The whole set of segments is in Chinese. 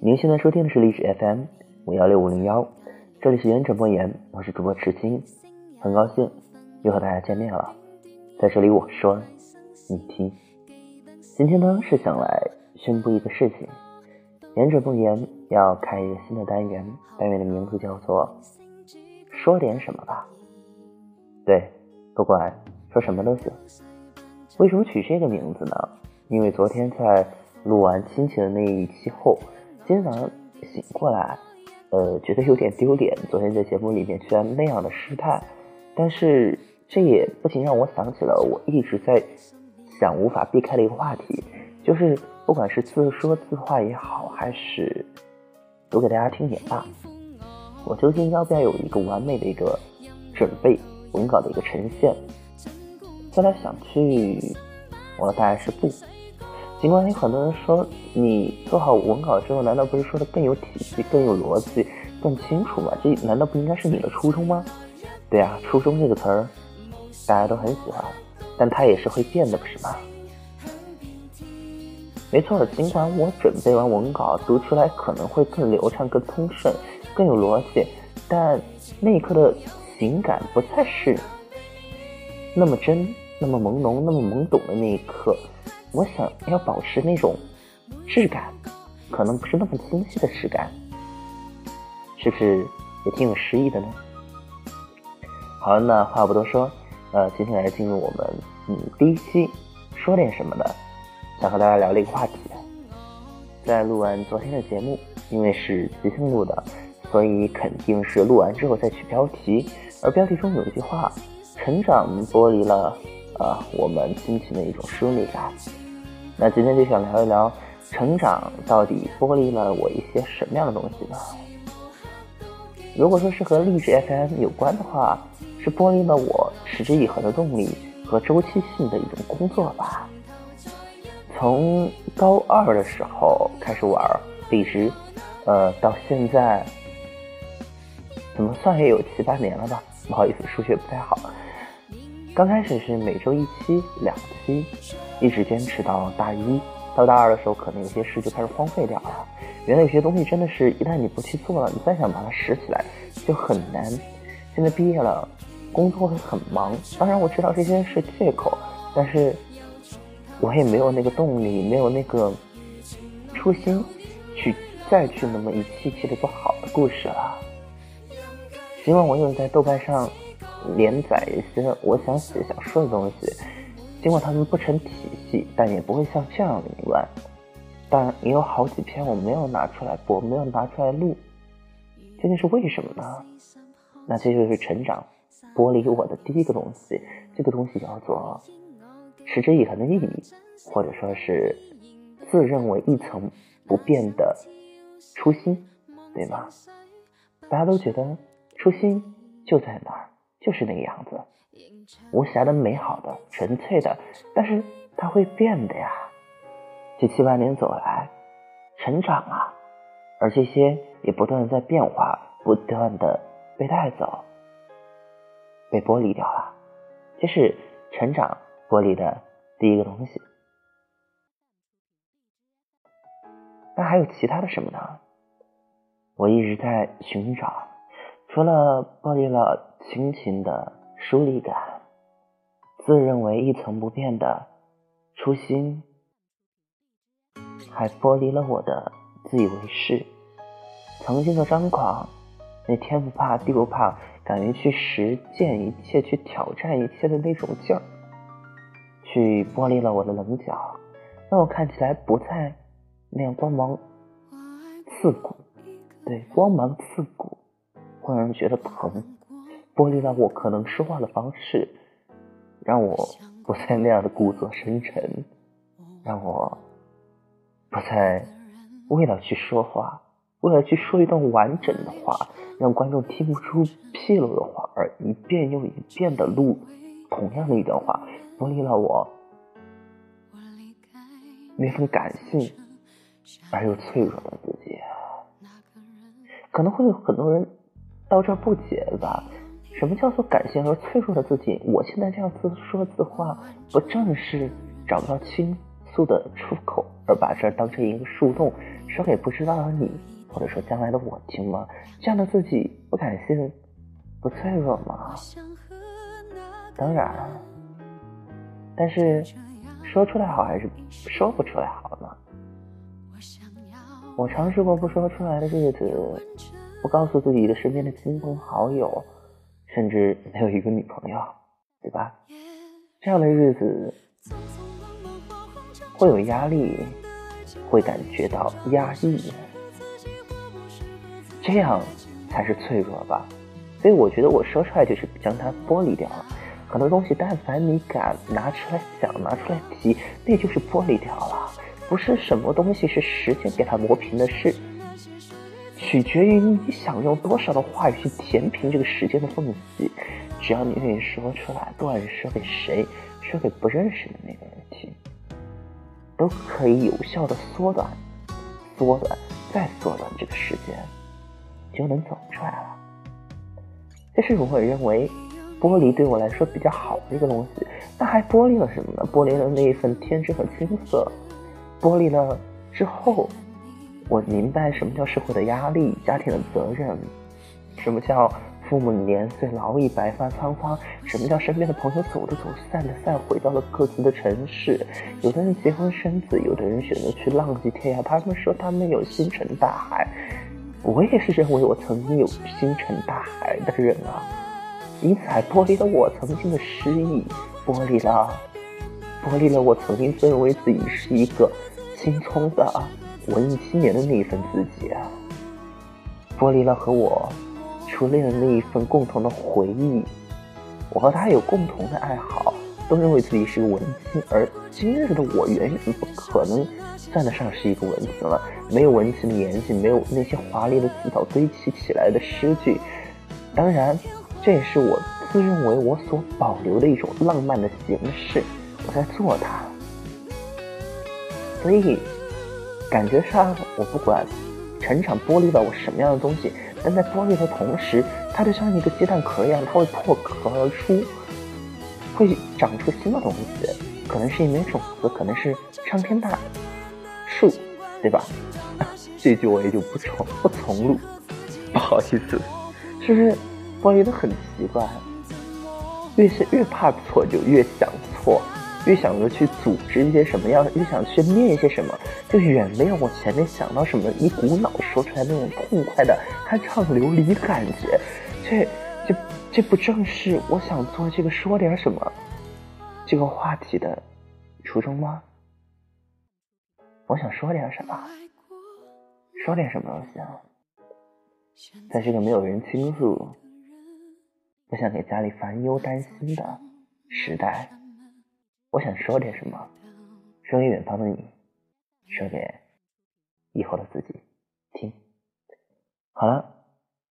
您现在收听的是历史 FM 五幺六五零幺，这里是原者播言，我是主播池清，很高兴又和大家见面了。在这里我说，你听。今天呢是想来宣布一个事情，言者不言要开一个新的单元，单元的名字叫做说点什么吧。对，不管说什么都行。为什么取这个名字呢？因为昨天在录完亲情的那一期后。今天早上醒过来，呃，觉得有点丢脸。昨天在节目里面居然那样的失态，但是这也不禁让我想起了我一直在想无法避开的一个话题，就是不管是自说自话也好，还是读给大家听也罢，我究竟要不要有一个完美的一个准备文稿的一个呈现？思来想去，我的答案是不。尽管有很多人说，你做好文稿之后，难道不是说的更有体系、更有逻辑、更清楚吗？这难道不应该是你的初衷吗？对啊，初衷这个词儿，大家都很喜欢，但它也是会变的，不是吗？没错，尽管我准备完文稿，读出来可能会更流畅、更通顺、更有逻辑，但那一刻的情感不再是那么真、那么朦胧、那么懵懂的那一刻。我想要保持那种质感，可能不是那么清晰的质感，是不是也挺有诗意的呢？好了，那话不多说，呃，接下来进入我们嗯第一期说点什么呢，和大家聊了一个话题。在录完昨天的节目，因为是即兴录的，所以肯定是录完之后再取标题，而标题中有一句话：“成长剥离了呃我们亲情的一种疏离感。”那今天就想聊一聊成长到底剥离了我一些什么样的东西呢？如果说是和励志 FM 有关的话，是剥离了我持之以恒的动力和周期性的一种工作吧。从高二的时候开始玩荔枝，呃，到现在怎么算也有七八年了吧？不好意思，数学不太好。刚开始是每周一期、两期，一直坚持到大一。到大二的时候，可能有些事就开始荒废掉了。原来有些东西真的是一旦你不去做了，你再想把它拾起来就很难。现在毕业了，工作会很忙。当然我知道这些是借口，但是我也没有那个动力，没有那个初心，去再去那么一期期的做好的故事了。希望我有在豆瓣上。连载一些我想写想说的东西，尽管他们不成体系，但也不会像这样凌乱。但也有好几篇我没有拿出来播，没有拿出来录，究竟是为什么呢？那这就是成长剥离我的第一个东西，这个东西叫做持之以恒的意义，或者说是自认为一成不变的初心，对吗？大家都觉得初心就在哪儿。就是那个样子，无瑕的、美好的、纯粹的，但是它会变的呀。这七八年走来，成长啊，而这些也不断的在变化，不断的被带走，被剥离掉了。这是成长剥离的第一个东西。那还有其他的什么呢？我一直在寻找。除了剥离了亲情的疏离感，自认为一成不变的初心，还剥离了我的自以为是。曾经的张狂，那天不怕地不怕，敢于去实践一切、去挑战一切的那种劲儿，去剥离了我的棱角，让我看起来不再那样光芒刺骨。对，光芒刺骨。会让人觉得疼，剥离了我可能说话的方式，让我不再那样的故作深沉，让我不再为了去说话，为了去说一段完整的话，让观众听不出纰漏的话，而一遍又一遍的录同样的一段话，剥离了我那份感性，而又脆弱的自己。可能会有很多人到这儿不解吧？什么叫做感性而脆弱的自己？我现在这样自说自话，不正是找不到倾诉的出口，而把这儿当成一个树洞，说给不知道的你，或者说将来的我听吗？这样的自己不感性，不脆弱吗？当然，但是说出来好还是说不出来好呢？我尝试过不说出来的日子，不告诉自己的身边的亲朋好友，甚至没有一个女朋友，对吧？这样的日子会有压力，会感觉到压抑，这样才是脆弱吧？所以我觉得我说出来就是将它剥离掉了。很多东西，但凡你敢拿出来想，拿出来提，那就是剥离掉了。不是什么东西是时间给它磨平的，是取决于你想用多少的话语去填平这个时间的缝隙。只要你愿意说出来，不管是说给谁，说给不认识的那个人听，都可以有效的缩短、缩短、再缩短这个时间，就能走出来了。这是我认为。玻璃对我来说比较好的一个东西，那还玻璃了什么呢？玻璃了那一份天真和青涩。玻璃了之后，我明白什么叫社会的压力、家庭的责任，什么叫父母年岁老矣、白发苍苍，什么叫身边的朋友走的走、散的散，回到了各自的城市。有的人结婚生子，有的人选择去浪迹天涯。他们说他们有星辰大海，我也是认为我曾经有星辰大海的人啊。因此还剥离了我曾经的诗意，剥离了，剥离了我曾经自认为自己是一个青葱的文艺青年的那一份自己啊，剥离了和我初恋的那一份共同的回忆。我和他有共同的爱好，都认为自己是个文青，而今日的我远远不可能算得上是一个文青了。没有文青的年纪，没有那些华丽的辞藻堆砌起来的诗句，当然。这也是我自认为我所保留的一种浪漫的形式，我在做它，所以感觉上我不管成长剥离了我什么样的东西，但在剥离的同时，它就像一个鸡蛋壳一样，它会破壳而出，会长出新的东西，可能是一枚种子，可能是上天大树，对吧？这句我也就不重不重录，不好意思，是不是？剥离的很奇怪，越是越怕错，就越想错，越想着去组织一些什么样，越想去念一些什么，就远没有我前面想到什么一股脑说出来那种痛快的酣畅淋漓的感觉。这、这、这不正是我想做这个说点什么这个话题的初衷吗？我想说点什么？说点什么东西啊？在这个没有人倾诉。不想给家里烦忧担心的时代，我想说点什么，说给远方的你，说给以后的自己听。好了，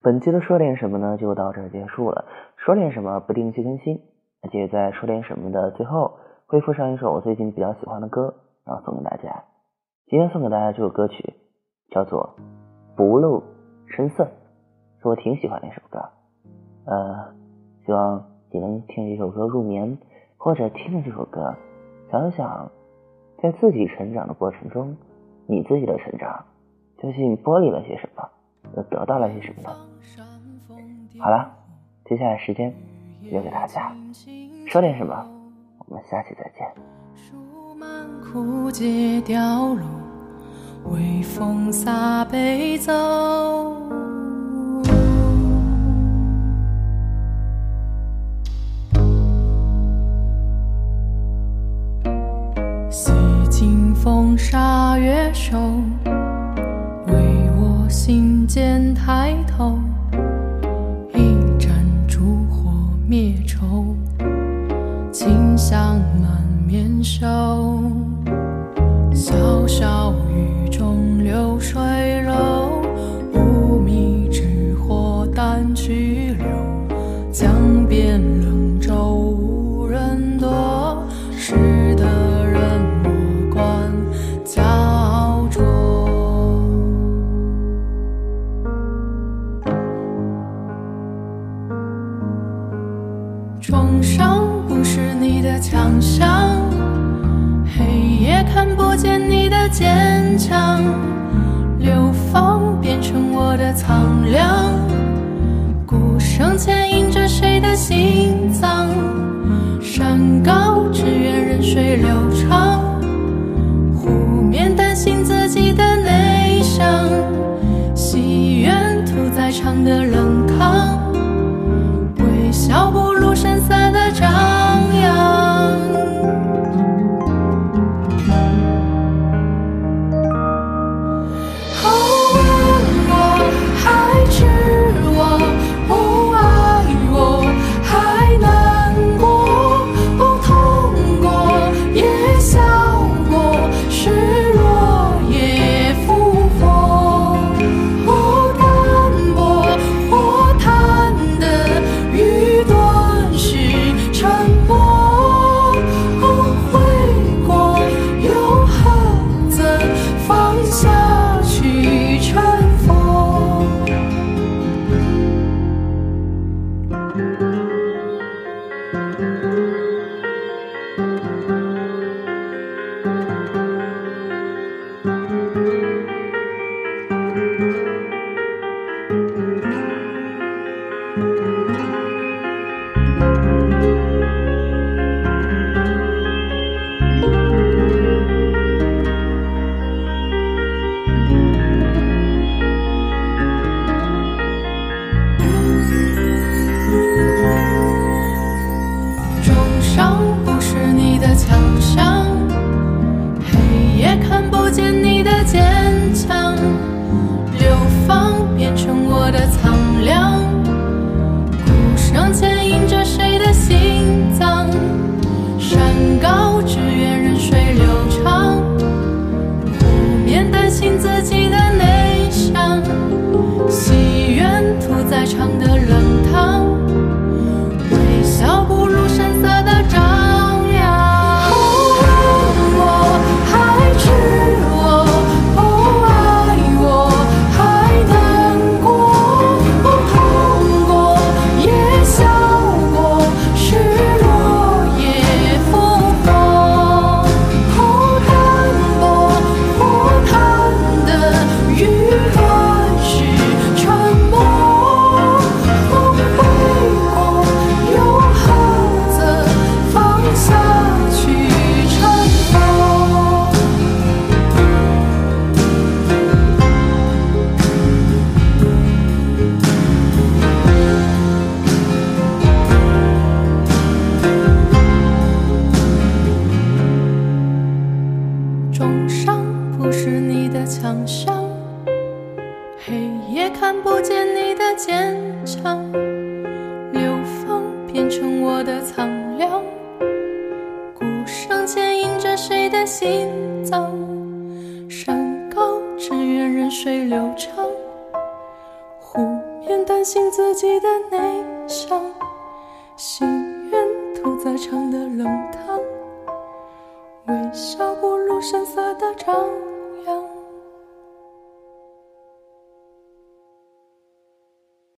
本期的说点什么呢，就到这儿结束了。说点什么不定期更新，而且在说点什么的最后，会附上一首我最近比较喜欢的歌，然后送给大家。今天送给大家这首歌曲叫做《不露声色》，是我挺喜欢的一首歌，呃。希望你能听这首歌入眠，或者听了这首歌，想想在自己成长的过程中，你自己的成长究竟剥离了些什么，又得到了些什么呢？好了，接下来时间留给大家，说点什么？我们下期再见。枯竭掉落，微风洒悲奏。沙月瘦，为我心间抬心脏。山高只愿任水流长湖面担心自己的内伤心愿屠宰场的冷汤微笑不露声色的唱